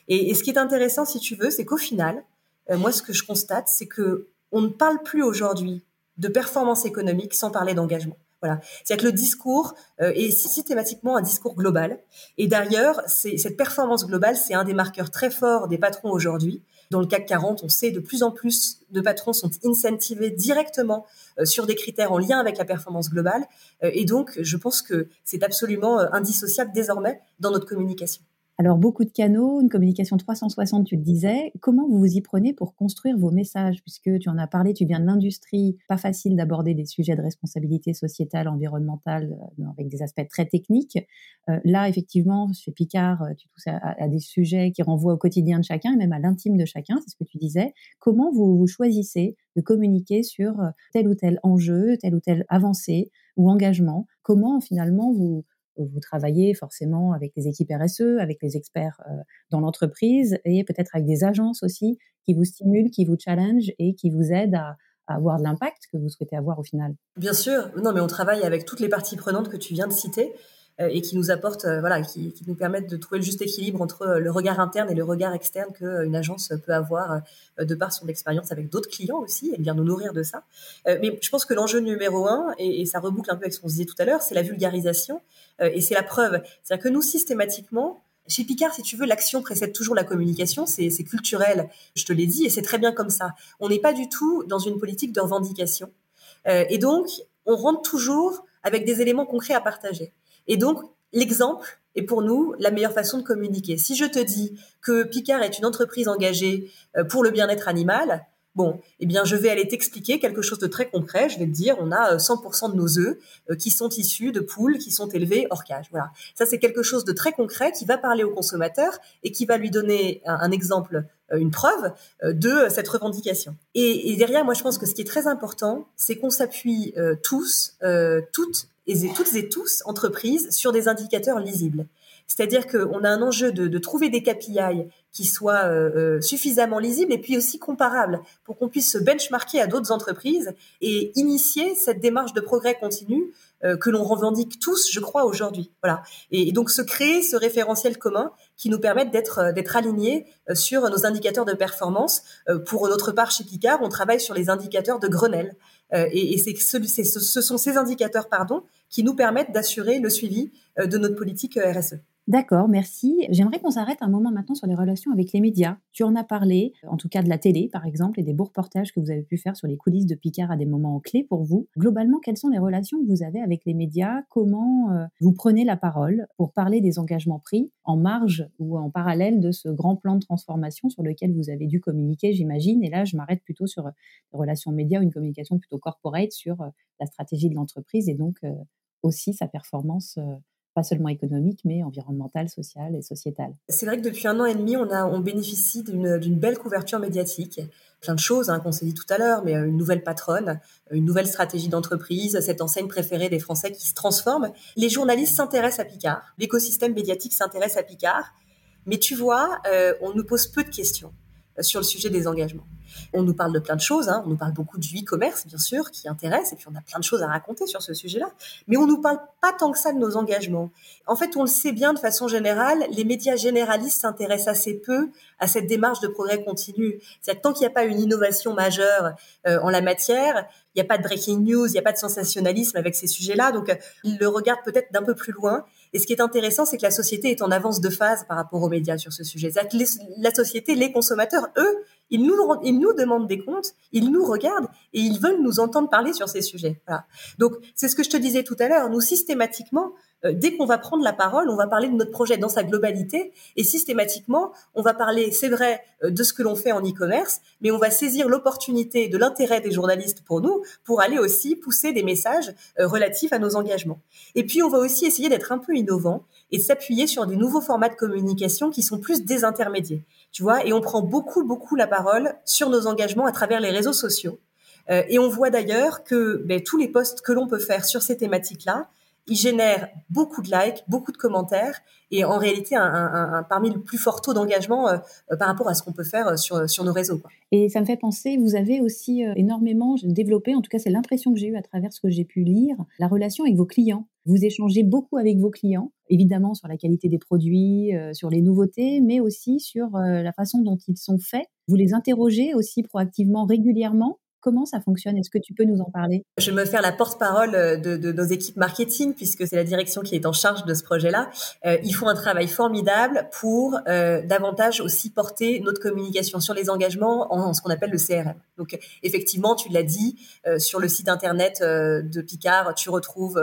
Et, et, ce qui est intéressant, si tu veux, c'est qu'au final, moi, ce que je constate, c'est que on ne parle plus aujourd'hui de performance économique sans parler d'engagement. Voilà. C'est-à-dire que le discours euh, est systématiquement un discours global. Et d'ailleurs, cette performance globale, c'est un des marqueurs très forts des patrons aujourd'hui. Dans le CAC 40, on sait de plus en plus de patrons sont incentivés directement euh, sur des critères en lien avec la performance globale. Euh, et donc, je pense que c'est absolument indissociable désormais dans notre communication. Alors, beaucoup de canaux, une communication 360, tu le disais. Comment vous vous y prenez pour construire vos messages? Puisque tu en as parlé, tu viens de l'industrie, pas facile d'aborder des sujets de responsabilité sociétale, environnementale, euh, avec des aspects très techniques. Euh, là, effectivement, chez Picard, euh, tu touches à, des sujets qui renvoient au quotidien de chacun, et même à l'intime de chacun, c'est ce que tu disais. Comment vous, vous choisissez de communiquer sur tel ou tel enjeu, tel ou tel avancée ou engagement? Comment, finalement, vous vous travaillez forcément avec les équipes RSE, avec les experts euh, dans l'entreprise et peut-être avec des agences aussi qui vous stimulent, qui vous challengent et qui vous aident à, avoir de l'impact que vous souhaitez avoir au final. Bien sûr, non, mais on travaille avec toutes les parties prenantes que tu viens de citer. Euh, et qui nous apportent, euh, voilà, qui, qui, nous permettent de trouver le juste équilibre entre euh, le regard interne et le regard externe qu'une agence peut avoir de par son expérience avec d'autres clients aussi, et bien nous nourrir de ça. mais je pense que l'enjeu numéro un, et, ça reboucle un peu avec ce qu'on disait tout à l'heure, c'est la vulgarisation, et c'est la preuve. C'est-à-dire que nous, systématiquement, chez Picard, si tu veux, l'action précède toujours la communication, c'est culturel, je te l'ai dit, et c'est très bien comme ça. On n'est pas du tout dans une politique de revendication. et donc, on rentre toujours avec des éléments concrets à partager. Et donc, l'exemple est pour nous la meilleure façon de communiquer. Si je te dis que Picard est une entreprise engagée euh, pour le bien-être animal, Bon, eh bien, je vais aller t'expliquer quelque chose de très concret. Je vais te dire, on a 100% euh, de nos œufs euh, qui sont issus de poules qui sont élevées hors cage. Voilà. Ça, c'est quelque chose de très concret qui va parler au consommateur et qui va lui donner un, exemple, une preuve de cette revendication. Et, et, derrière, moi, je pense que ce qui est très important, c'est qu'on s'appuie tous, toutes et toutes et tous, entreprises, sur des indicateurs lisibles. C'est-à-dire qu'on a un enjeu de, trouver des KPI qui soient euh, euh, suffisamment lisibles et puis aussi comparables pour qu'on puisse se benchmarker à d'autres entreprises et initier cette démarche de progrès continu euh, que l'on revendique tous, je crois, aujourd'hui. Voilà. Et, donc se créer ce référentiel commun qui nous permette d'être alignés sur nos indicateurs de performance. pour notre part, chez Picard, on travaille sur les indicateurs de Grenelle. Et, et c'est ce, ce sont ces indicateurs, pardon, qui nous permettent d'assurer le suivi de notre politique RSE. D'accord, merci. J'aimerais qu'on s'arrête un moment maintenant sur les relations avec les médias. Tu en as parlé, en tout cas de la télé par exemple, et des beaux reportages que vous avez pu faire sur les coulisses de Picard à des moments clés pour vous. Globalement, quelles sont les relations que vous avez avec les médias? Comment euh, vous prenez la parole pour parler des engagements pris en marge ou en parallèle de ce grand plan de transformation sur lequel vous avez dû communiquer, j'imagine? Et là, je m'arrête plutôt sur les relations médias, une communication plutôt corporate sur euh, la stratégie de l'entreprise et donc euh, aussi sa performance pas seulement économique, mais environnementale, sociale et sociétale. C'est vrai que depuis un an et demi, on, bénéficie d'une belle couverture médiatique. Plein de choses hein, qu'on s'est dit tout à l'heure, mais euh, une nouvelle patronne, une nouvelle stratégie d'entreprise, cette enseigne préférée des Français qui se transforme. Les journalistes s'intéressent à Picard, l'écosystème médiatique s'intéresse à Picard, mais tu vois, euh, on nous pose peu de questions sur le sujet des engagements. On nous parle de plein de choses, hein. on nous parle beaucoup du e-commerce, bien sûr, qui intéresse, et puis on a plein de choses à raconter sur ce sujet-là, mais on nous parle pas tant que ça de nos engagements. En fait, on le sait bien de façon générale, les médias généralistes s'intéressent assez peu à cette démarche de progrès continu. C'est-à-dire tant qu'il n'y a pas une innovation majeure euh, en la matière, il n'y a pas de breaking news, il n'y a pas de sensationnalisme avec ces sujets-là, donc euh, ils le regardent peut-être d'un peu plus loin. Et ce qui est intéressant, c'est que la société est en avance de phase par rapport aux médias sur ce sujet. la société, les consommateurs, eux, ils nous, nous demandent des comptes, ils nous regardent et ils veulent nous entendre parler sur ces sujets. Voilà. Donc, c'est ce que je te disais tout à l'heure. Nous, systématiquement, euh, dès qu'on va prendre la parole, on va parler de notre projet dans sa globalité et systématiquement, on va parler, c'est vrai, euh, de ce que l'on fait en e-commerce, mais on va saisir l'opportunité de l'intérêt des journalistes pour nous pour aller aussi pousser des messages euh, relatifs à nos engagements. Et puis, on va aussi essayer d'être un peu innovant et s'appuyer sur des nouveaux formats de communication qui sont plus désintermédiés. Tu vois, et on prend beaucoup, beaucoup la parole sur nos engagements à travers les réseaux sociaux. et on voit d'ailleurs que ben, tous les posts que l'on peut faire sur ces thématiques-là, il génère beaucoup de likes, beaucoup de commentaires et en réalité un, parmi le plus fort taux d'engagement euh, euh, par rapport à ce qu'on peut faire euh, sur, sur nos réseaux. Et ça me fait penser, vous avez aussi énormément développé, en tout cas c'est l'impression que j'ai eue à travers ce que j'ai pu lire, la relation avec vos clients. Vous échangez beaucoup avec vos clients, évidemment sur la qualité des produits, sur les nouveautés, mais aussi sur la façon dont ils sont faits. Vous les interrogez aussi proactivement régulièrement Comment ça fonctionne? Est-ce que tu peux nous en parler? Je me faire la porte-parole euh, de, nos équipes marketing, puisque c'est la direction qui est en charge de ce projet-là. Euh, ils font un travail formidable pour euh, davantage aussi porter notre communication sur les engagements en, ce qu'on appelle le CRM. Donc effectivement, tu l'as dit, sur le site internet de Picard, tu retrouves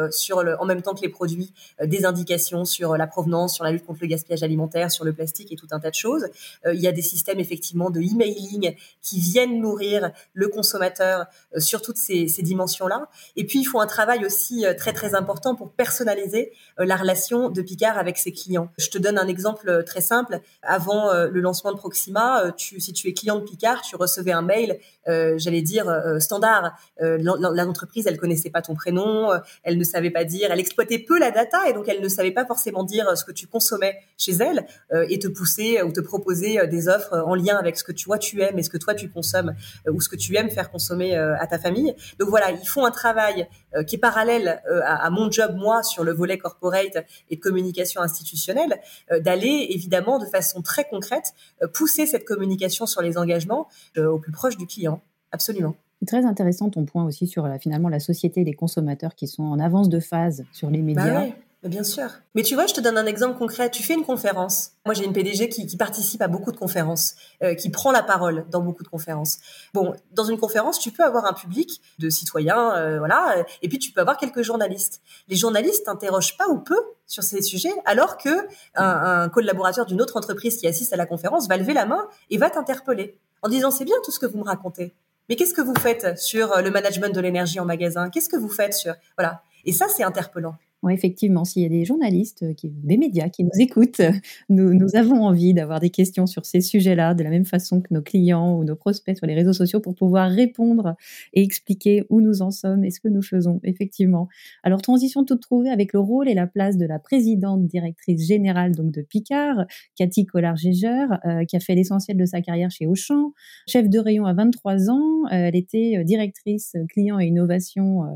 en même temps que les produits des indications sur la provenance, sur la lutte contre le gaspillage alimentaire, sur le plastique et tout un tas de choses. il y a des systèmes effectivement de emailing qui viennent nourrir le consommateur euh, sur toutes ces, dimensions-là. Et puis, il faut un travail aussi euh, très, très important pour personnaliser euh, la relation de Picard avec ses clients. Je te donne un exemple très simple. Avant le lancement de Proxima, si tu es client de Picard, tu recevais un mail, j'allais dire, standard. L'entreprise, elle connaissait pas ton prénom, elle ne savait pas dire, elle exploitait peu la data et donc elle ne savait pas forcément dire ce que tu consommais chez elle et te pousser ou te proposer des offres en lien avec ce que tu tu aimes et ce que toi tu consommes ou ce que tu aimes faire consommer euh, à ta famille. Donc voilà, ils font un travail euh, qui est parallèle euh, à, mon job moi sur le volet corporate et de communication institutionnelle, d'aller évidemment de façon très concrète pousser cette communication sur les engagements au plus proche du client. Absolument. Très intéressant ton point aussi sur finalement la société des consommateurs qui sont en avance de phase sur les bah médias. Bien sûr. Mais tu vois, je te donne un exemple concret. Tu fais une conférence. Moi, j'ai une PDG qui, participe à beaucoup de conférences, euh, qui prend la parole dans beaucoup de conférences. Bon, dans une conférence, tu peux avoir un public de citoyens, euh, voilà, et puis tu peux avoir quelques journalistes. Les journalistes t'interrogent pas ou peu sur ces sujets, alors que un, un collaborateur d'une autre entreprise qui assiste à la conférence va lever la main et va t'interpeller en disant c'est bien tout ce que vous me racontez. Mais qu'est-ce que vous faites sur le management de l'énergie en magasin? Qu'est-ce que vous faites sur voilà Et ça, c'est interpellant effectivement, s'il y a des journalistes, euh, des médias qui nous écoutent, nous, avons envie d'avoir des questions sur ces sujets-là, de la même façon que nos clients ou nos prospects sur les réseaux sociaux, pour pouvoir répondre et expliquer où nous en sommes et ce que nous faisons, effectivement. Alors, transition toute trouvée avec le rôle et la place de la présidente directrice générale donc de Picard, Cathy Collard-Gégeur, euh, qui a fait l'essentiel de sa carrière chez Auchan, chef de rayon à 23 ans. Euh, elle était directrice client et innovation euh,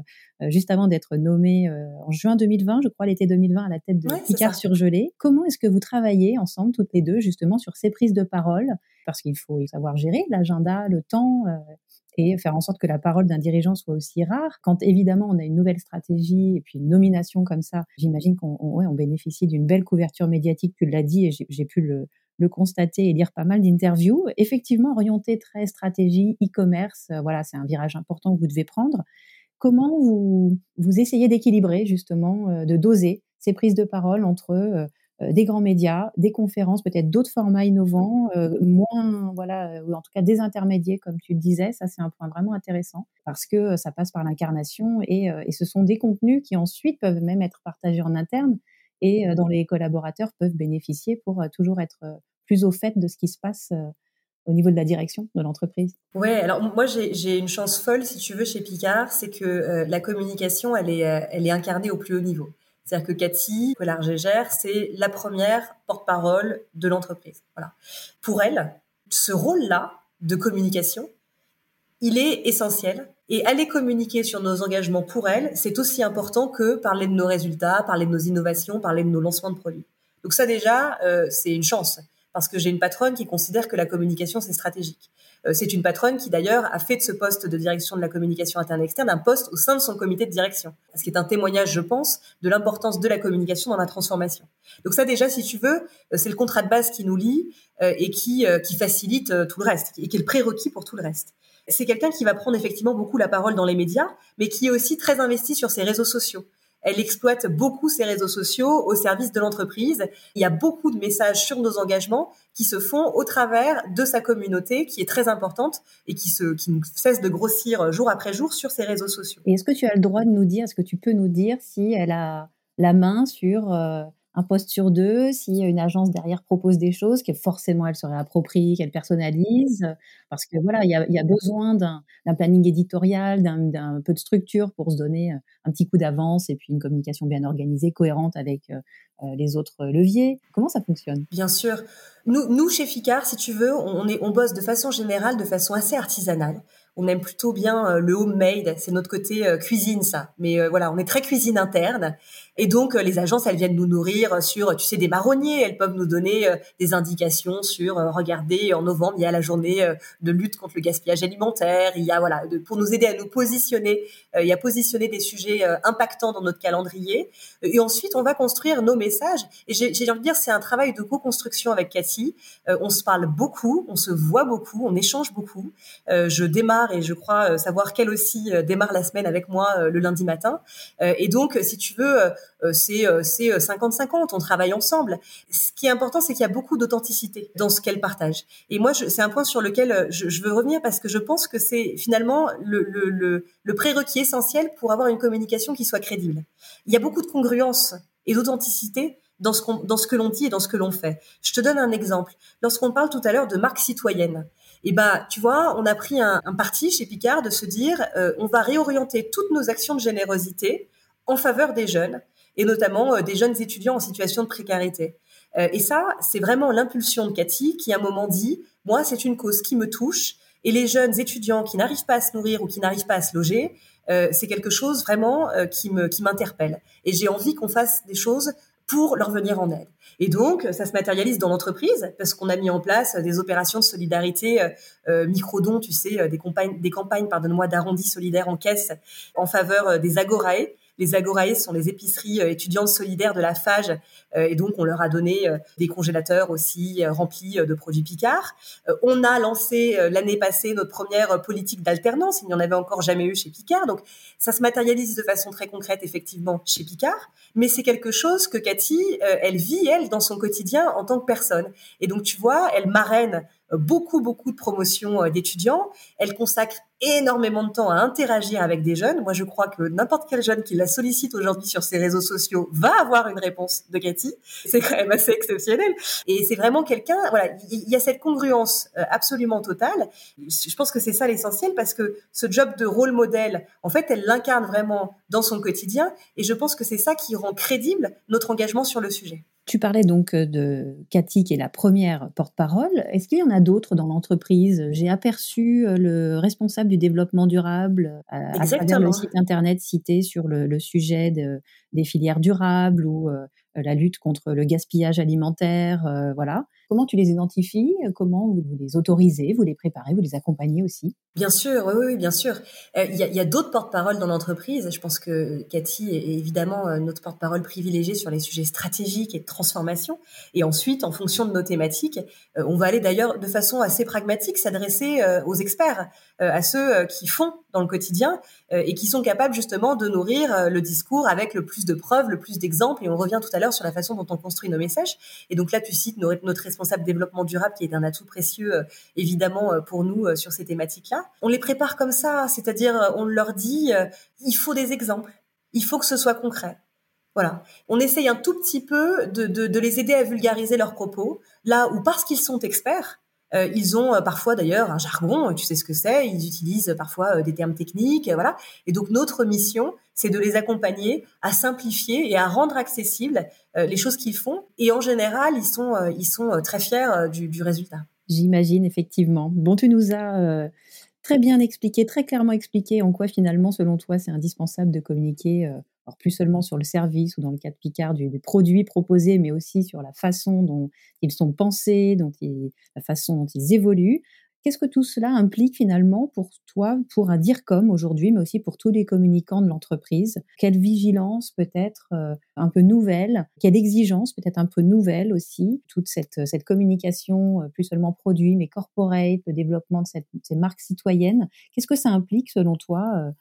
juste avant d'être nommée euh, en juin 2020, je crois l'été 2020, à la tête de Picard Surgelé. Comment est-ce que vous travaillez ensemble, toutes les deux, justement, sur ces prises de parole? Parce qu'il faut savoir gérer l'agenda, le temps euh, et faire en sorte que la parole d'un dirigeant soit aussi rare. Quand évidemment on a une nouvelle stratégie et puis une nomination comme ça, j'imagine qu'on on bénéficie d'une belle couverture médiatique, tu l'as dit et j'ai pu le, le constater et lire pas mal d'interviews. Effectivement, orienté très stratégie, e-commerce, voilà, c'est un virage important que vous devez prendre. Comment vous, vous essayez d'équilibrer justement, euh, de doser ces prises de parole entre euh, euh, des grands médias, des conférences, peut-être d'autres formats innovants, moins, voilà, ou en tout cas des intermédiaires, comme tu le disais? Ça, c'est un point vraiment intéressant parce que ça passe par l'incarnation et, et, ce sont des contenus qui ensuite peuvent même être partagés en interne et dont les collaborateurs peuvent bénéficier pour toujours être plus au fait de ce qui se passe au niveau de la direction de l'entreprise Ouais, alors moi j'ai une chance folle, si tu veux, chez Picard, c'est que la communication, elle est, elle est incarnée au plus haut niveau. C'est-à-dire que Cathy Collard-Gégère, c'est la première porte-parole de l'entreprise. Voilà. Pour elle, ce rôle-là de communication, il est essentiel. Et aller communiquer sur nos engagements pour elle, c'est aussi important que parler de nos résultats, parler de nos innovations, parler de nos lancements de produits. Donc ça déjà, euh, c'est une chance parce que j'ai une patronne qui considère que la communication c'est stratégique. Euh, c'est une patronne qui d'ailleurs a fait de ce poste de direction de la communication interne et externe un poste au sein de son comité de direction, ce qui est un témoignage, je pense, de l'importance de la communication dans la transformation. Donc ça déjà, si tu veux, euh, c'est le contrat de base qui nous lie euh, et qui, qui facilite tout le reste, et qui est le prérequis pour tout le reste. C'est quelqu'un qui va prendre effectivement beaucoup la parole dans les médias, mais qui est aussi très investi sur ses réseaux sociaux. Elle exploite beaucoup ses réseaux sociaux au service de l'entreprise. Il y a beaucoup de messages sur nos engagements qui se font au travers de sa communauté, qui est très importante et qui, se, qui ne cesse de grossir jour après jour sur ses réseaux sociaux. Et est-ce que tu as le droit de nous dire, est-ce que tu peux nous dire si elle a la main sur euh, un poste sur deux, si une agence derrière propose des choses, que forcément elle se réapproprie, qu'elle personnalise, parce que voilà, il y a, besoin d'un planning éditorial, d'un peu de structure pour se donner un petit coup d'avance et puis une communication bien organisée, cohérente avec euh, euh, les autres leviers. Comment ça fonctionne? Bien sûr. Nous, chez Ficard, si tu veux, on, bosse de façon générale, de façon assez artisanale on aime plutôt bien euh, le homemade, c'est notre côté euh, cuisine ça. Mais euh, voilà, on est très cuisine interne et donc les agences elles viennent nous nourrir sur tu sais des marronniers, elles peuvent nous donner des indications sur regardez en novembre, il y a la journée de lutte contre le gaspillage alimentaire, il y a voilà pour nous aider à nous positionner, il y a positionner des sujets impactants dans notre calendrier et ensuite on va construire nos messages et j'ai envie de dire c'est un travail de co-construction avec Cathy. on se parle beaucoup, on se voit beaucoup, on échange beaucoup. je démarre et je crois euh, savoir qu'elle aussi euh, démarre la semaine avec moi euh, le lundi matin. et donc, si tu veux, c'est c'est 50-50, on travaille ensemble. Ce qui est important, c'est qu'il y a beaucoup d'authenticité dans ce qu'elle partage. Et moi, c'est un point sur lequel je, veux revenir parce que je pense que c'est finalement le, le, le prérequis essentiel pour avoir une communication qui soit crédible. Il y a beaucoup de congruence et d'authenticité dans ce, dans ce que l'on dit et dans ce que l'on fait. Je te donne un exemple. Lorsqu'on parle tout à l'heure de marque citoyenne, et bah, tu vois, on a pris un, parti chez Picard de se dire, euh, on va réorienter toutes nos actions de générosité en faveur des jeunes, et notamment euh, des jeunes étudiants en situation de précarité. Euh, et ça, c'est vraiment l'impulsion de Cathy qui, à un moment, dit, moi, c'est une cause qui me touche, et les jeunes étudiants qui n'arrivent pas à se nourrir ou qui n'arrivent pas à se loger, c'est quelque chose vraiment qui me qui m'interpelle. Et j'ai envie qu'on fasse des choses pour leur venir en aide. Et donc, ça se matérialise dans l'entreprise parce qu'on a mis en place des opérations de solidarité euh, euh micro-dons, tu sais, euh, des campagnes, des campagnes pardonne-moi, d'arrondis solidaires en caisse en faveur euh, des agorae, les Agorae sont les épiceries euh, étudiantes solidaires de la FAGE euh, et donc on leur a donné euh, des congélateurs aussi remplis de produits Picard. On a lancé l'année passée notre première politique d'alternance, il n'y en avait encore jamais eu chez Picard. Donc ça se matérialise de façon très concrète effectivement chez Picard, mais c'est quelque chose que Cathy, elle vit elle dans son quotidien en tant que personne. Et donc tu vois, elle marraine beaucoup, beaucoup de promotions d'étudiants. Elle consacre énormément de temps à interagir avec des jeunes. Moi, je crois que n'importe quel jeune qui la sollicite aujourd'hui sur ses réseaux sociaux va avoir une réponse de Cathy. C'est quand même assez exceptionnel. Et c'est vraiment quelqu'un, voilà, il y a cette congruence euh, absolument totale. Je pense que c'est ça l'essentiel parce que ce job de rôle modèle, en fait, elle l'incarne vraiment dans son quotidien. Et je pense que c'est ça qui rend crédible notre engagement sur le sujet. Tu parlais donc euh, de Cathy, qui est la première porte-parole. Est-ce qu'il y en a d'autres dans l'entreprise? J'ai aperçu euh, le responsable du développement durable euh, à, travers le site internet cité sur le, sujet des filières durables ou la lutte contre le gaspillage alimentaire. voilà. Comment tu les identifies Comment vous, les autorisez Vous les préparez Vous les accompagnez aussi? Bien sûr, oui, oui, bien sûr. Euh, il y a, d'autres porte-paroles dans l'entreprise. Je pense que Cathy est évidemment euh, notre porte-parole privilégiée sur les sujets stratégiques et de transformation. Et ensuite, en fonction de nos thématiques, euh, on va aller d'ailleurs de façon assez pragmatique s'adresser aux experts, à ceux qui font dans le quotidien et qui sont capables justement de nourrir le discours avec le plus de preuves, le plus d'exemples. Et on revient tout à l'heure sur la façon dont on construit nos messages. Et donc là, tu cites notre responsable développement durable qui est un atout précieux évidemment pour nous sur ces thématiques-là. On les prépare comme ça, c'est-à-dire on leur dit il faut des exemples, il faut que ce soit concret. Voilà. On essaye un tout petit peu de, de les aider à vulgariser leurs propos, là où parce qu'ils sont experts, euh, ils ont euh, parfois d'ailleurs un jargon, tu sais ce que c'est, ils utilisent parfois euh, des termes techniques, voilà. Et donc notre mission, c'est de les accompagner à simplifier et à rendre accessibles les choses qu'ils font. Et en général, ils sont, ils sont très fiers du, du résultat. J'imagine effectivement. Bon, tu nous as très bien expliqué, très clairement expliqué en quoi finalement, selon toi, c'est indispensable de communiquer plus seulement sur le service ou dans le cas de Picard du, produit proposé, mais aussi sur la façon dont ils sont pensés, dont la façon dont ils évoluent. Qu'est-ce que tout cela implique finalement pour toi, pour un DIRCOM aujourd'hui, mais aussi pour tous les communicants de l'entreprise? Quelle vigilance peut-être euh, un peu nouvelle? Quelle exigence peut-être un peu nouvelle aussi? Toute cette, cette communication, euh, plus seulement produit, mais corporate, le développement de ces marques citoyennes. Qu'est-ce que ça implique selon toi euh,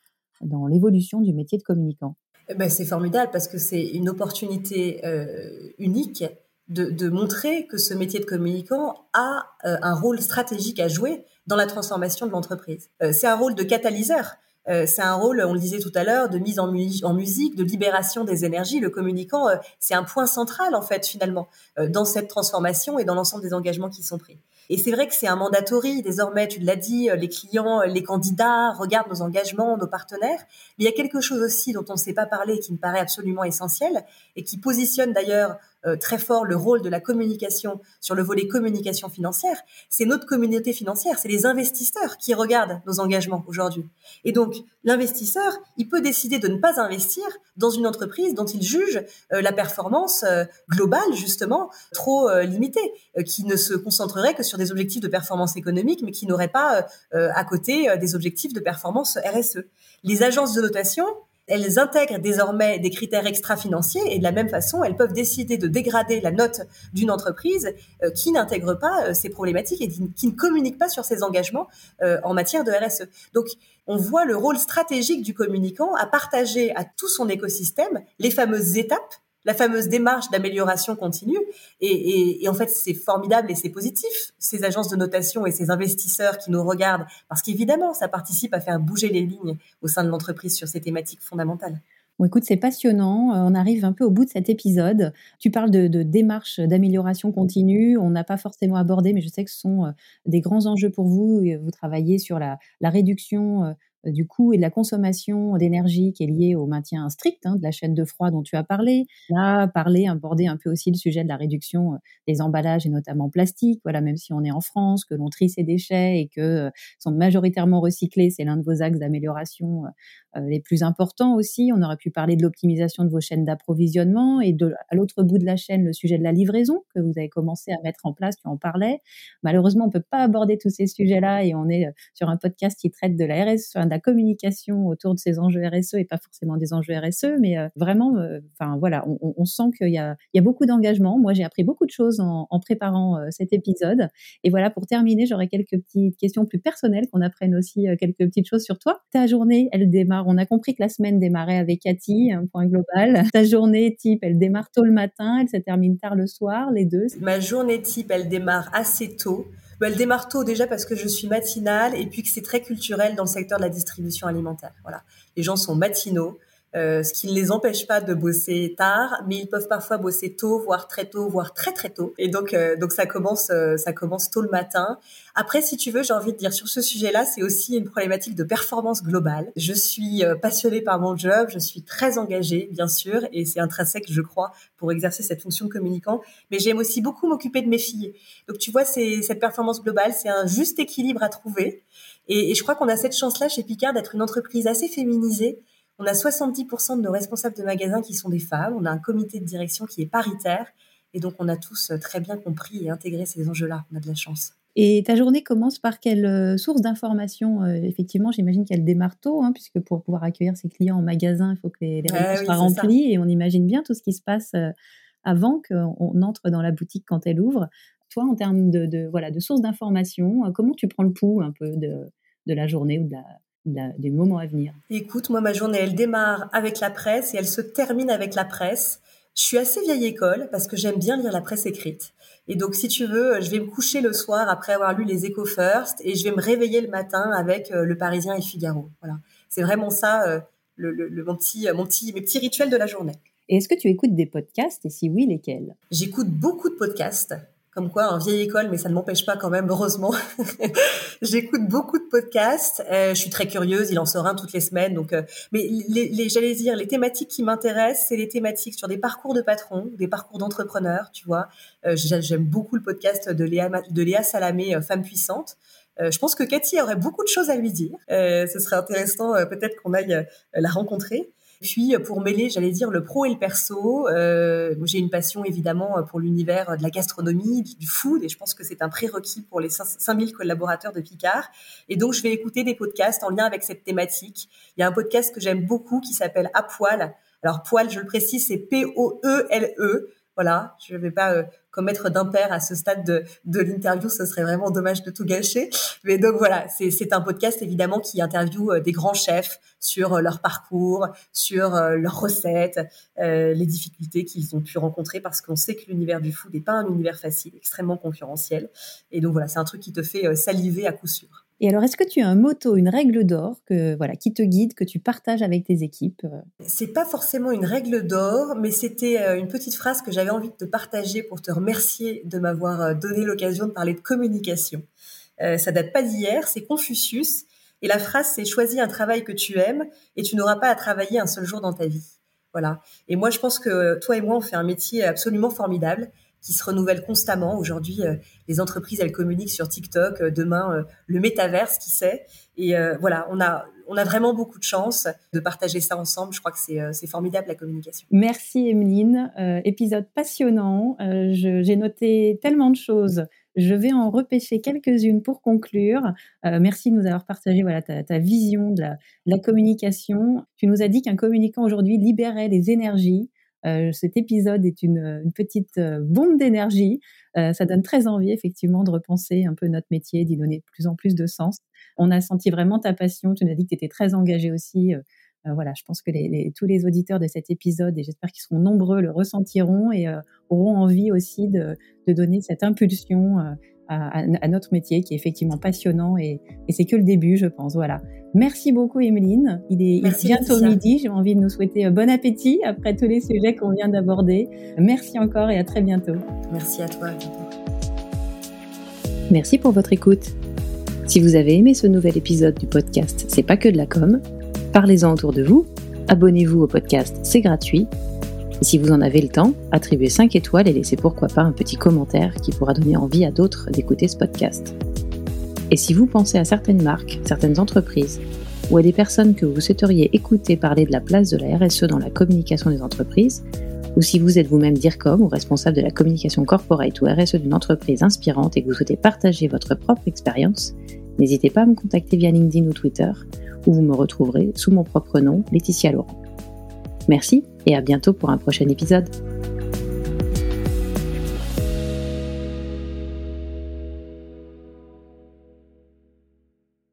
dans l'évolution du métier de communicant? Ben, c'est formidable parce que c'est une opportunité euh, unique de, de, montrer que ce métier de communicant a euh, un rôle stratégique à jouer dans la transformation de l'entreprise. Euh, c'est un rôle de catalyseur. Euh, c'est un rôle, on le disait tout à l'heure, de mise en, en, musique, de libération des énergies. Le communicant, c'est un point central en fait finalement dans cette transformation et dans l'ensemble des engagements qui sont pris. Et c'est vrai que c'est un mandatory. Désormais, tu l'as dit, euh, les clients, euh, les candidats regardent nos engagements, nos partenaires. Mais il y a quelque chose aussi dont on ne sait pas parler et qui me paraît absolument essentiel et qui positionne d'ailleurs euh, très fort le rôle de la communication sur le volet communication financière, c'est notre communauté financière, c'est les investisseurs qui regardent nos engagements aujourd'hui. Et donc, l'investisseur, il peut décider de ne pas investir dans une entreprise dont il juge euh, la performance euh, globale, justement, trop limitée, qui ne se concentrerait que sur des objectifs de performance économique, mais qui n'aurait pas à côté des objectifs de performance RSE. Les agences de notation, elles intègrent désormais des critères extra-financiers et de la même façon, elles peuvent décider de dégrader la note d'une entreprise euh, qui n'intègre pas euh, ces problématiques et qui ne communique pas sur ses engagements euh, en matière de RSE. Donc, on voit le rôle stratégique du communicant à partager à tout son écosystème les fameuses étapes la fameuse démarche d'amélioration continue. Et, en fait, c'est formidable et c'est positif, ces agences de notation et ces investisseurs qui nous regardent, parce qu'évidemment, ça participe à faire bouger les lignes au sein de l'entreprise sur ces thématiques fondamentales. Bon, écoute, c'est passionnant. Euh, on arrive un peu au bout de cet épisode. Tu parles de, démarche d'amélioration continue. On n'a pas forcément abordé, mais je sais que ce sont euh, des grands enjeux pour vous. Vous travaillez sur la, réduction euh, du coût et de la consommation d'énergie qui est liée au maintien strict hein, de la chaîne de froid dont tu as parlé. Là, parler, aborder un peu aussi le sujet de la réduction euh, des emballages et notamment plastiques. Voilà, même si on est en France, que l'on trie ses déchets et que euh, sont majoritairement recyclés, c'est l'un de vos axes d'amélioration les plus importants aussi. On aurait pu parler de l'optimisation de vos chaînes d'approvisionnement et de, à l'autre bout de la chaîne, le sujet de la livraison que vous avez commencé à mettre en place, tu en parlais. Malheureusement, on peut pas aborder tous ces sujets-là et on est sur un podcast qui traite de la RS, de la communication autour de ces enjeux RSE et pas forcément des enjeux RSE, mais euh, vraiment, euh, enfin voilà, on, sent qu'il y a, il y a beaucoup d'engagement. Moi, j'ai appris beaucoup de choses en, préparant euh, cet épisode. Et voilà, pour terminer, j'aurais quelques petites questions plus personnelles, qu'on apprenne aussi quelques petites choses sur toi. Ta journée, elle démarre. On a compris que la semaine démarrait avec Cathy, un point global. Ta journée type, elle démarre tôt le matin, elle se termine tard le soir, les deux. Ma journée type, elle démarre assez tôt. Bah, elle démarre tôt déjà parce que je suis matinale et puis que c'est très culturel dans le secteur de la distribution alimentaire. Voilà, les gens sont matinaux. Euh, ce qui ne les empêche pas de bosser tard, mais ils peuvent parfois bosser tôt, voire très tôt, voire très très tôt. Et donc, euh, donc ça commence, euh, ça commence tôt le matin. Après, si tu veux, j'ai envie de dire sur ce sujet-là, c'est aussi une problématique de performance globale. Je suis passionnée par mon job, je suis très engagée, bien sûr, et c'est intrinsèque, je crois, pour exercer cette fonction de communicant. Mais j'aime aussi beaucoup m'occuper de mes filles. Donc, tu vois, c'est cette performance globale, c'est un juste équilibre à trouver. Et, et je crois qu'on a cette chance-là chez Picard d'être une entreprise assez féminisée on a 70% de nos responsables de magasins qui sont des femmes. On a un comité de direction qui est paritaire. Et donc, on a tous euh, très bien compris et intégré ces enjeux-là. On a de la chance. Et ta journée commence par quelle euh, source d'information euh, Effectivement, j'imagine qu'elle démarre tôt, hein, puisque pour pouvoir accueillir ses clients en magasin, il faut que les, les soient remplis. Et on imagine bien tout ce qui se passe avant qu'on entre dans la boutique quand elle ouvre. Toi, en termes de, de voilà, de sources d'information, comment tu prends le pouls un peu de, de la journée ou de la, des moments à venir Écoute, moi, ma journée, elle démarre avec la presse et elle se termine avec la presse. Je suis assez vieille école parce que j'aime bien lire la presse écrite. Et donc, si tu veux, je vais me coucher le soir après avoir lu les Echo First et je vais me réveiller le matin avec euh, Le Parisien et Figaro. Voilà. C'est vraiment ça, euh, le, mon petit, mon petit, mes petits rituels de la journée. Et est-ce que tu écoutes des podcasts et si oui, lesquels? J'écoute beaucoup de podcasts comme quoi en vieille école, mais ça ne m'empêche pas quand même, heureusement. J'écoute beaucoup de podcasts. Euh, je suis très curieuse, il en sort un toutes les semaines. Donc, euh, mais les, j'allais dire, les thématiques qui m'intéressent, c'est les thématiques sur des parcours de patrons, des parcours d'entrepreneurs, tu vois. Euh, j'aime beaucoup le podcast de Léa, de Léa Salamé, Femme puissante. je pense que Cathy aurait beaucoup de choses à lui dire. ce serait intéressant peut-être qu'on aille la rencontrer. Puis pour mêler, j'allais dire le pro et le perso, euh, j'ai une passion évidemment pour l'univers de la gastronomie, du food, et je pense que c'est un prérequis pour les 5000 collaborateurs de Picard. Et donc je vais écouter des podcasts en lien avec cette thématique. Il y a un podcast que j'aime beaucoup qui s'appelle À poil. Alors poil, je le précise, c'est P-O-E-L-E. Voilà, je ne vais pas euh, commettre d'impair à ce stade de, de l'interview, ce serait vraiment dommage de tout gâcher. Mais donc voilà, c'est un podcast évidemment qui interviewe euh, des grands chefs sur euh, leur parcours, sur leurs recettes, les difficultés qu'ils ont pu rencontrer parce qu'on sait que l'univers du food n'est pas un univers facile, extrêmement concurrentiel. Et donc voilà, c'est un truc qui te fait saliver à coup sûr. Et alors, est-ce que tu as un motto, une règle d'or que voilà qui te guide, que tu partages avec tes équipes euh? C'est pas forcément une règle d'or, mais c'était euh, une petite phrase que j'avais envie de te partager pour te remercier de m'avoir euh, donné l'occasion de parler de communication. Euh, ça date pas d'hier, c'est Confucius, et la phrase c'est choisis un travail que tu aimes et tu n'auras pas à travailler un seul jour dans ta vie. Voilà. Et moi, je pense que toi et moi, on fait un métier absolument formidable qui se renouvelle constamment. Aujourd'hui, euh, les entreprises, elles communiquent sur TikTok. Euh, demain, euh, le métaverse, qui sait. Et voilà, on a, on a vraiment beaucoup de chance de partager ça ensemble. Je crois que c'est formidable, la communication. Merci, Emeline. épisode passionnant. J'ai noté tellement de choses. Je vais en repêcher quelques-unes pour conclure. merci de nous avoir partagé voilà, ta, vision de la, de la, communication. Tu nous as dit qu'un communicant aujourd'hui libérait les énergies, euh, cet épisode est une, petite euh, bombe d'énergie. Euh, ça donne très envie, effectivement, de repenser un peu notre métier, d'y donner de plus en plus de sens. On a senti vraiment ta passion. Tu nous as dit que tu étais très engagée aussi. voilà, je pense que tous les auditeurs de cet épisode, et j'espère qu'ils seront nombreux, le ressentiront et auront envie aussi de donner cette impulsion à, notre métier qui est effectivement passionnant et, c'est que le début, je pense. Voilà. Merci beaucoup, Emeline. Il est, bientôt midi. J'ai envie de nous souhaiter euh, bon appétit après tous les sujets qu'on vient d'aborder. Merci encore et à très bientôt. Merci à toi. Merci pour votre écoute. Si vous avez aimé ce nouvel épisode du podcast C'est pas que de la com, parlez-en autour de vous, abonnez-vous au podcast, c'est gratuit si vous en avez le temps, attribuez 5 étoiles et laissez pourquoi pas un petit commentaire qui pourra donner envie à d'autres d'écouter ce podcast. Et si vous pensez à certaines marques, certaines entreprises, ou à des personnes que vous souhaiteriez écouter parler de la place de la RSE dans la communication des entreprises, ou si vous êtes vous-même DIRCOM ou responsable de la communication corporate ou RSE d'une entreprise inspirante et que vous souhaitez partager votre propre expérience, n'hésitez pas à me contacter via LinkedIn ou Twitter, où vous me retrouverez sous mon propre nom, Laetitia Laurent. Merci et à bientôt pour un prochain épisode.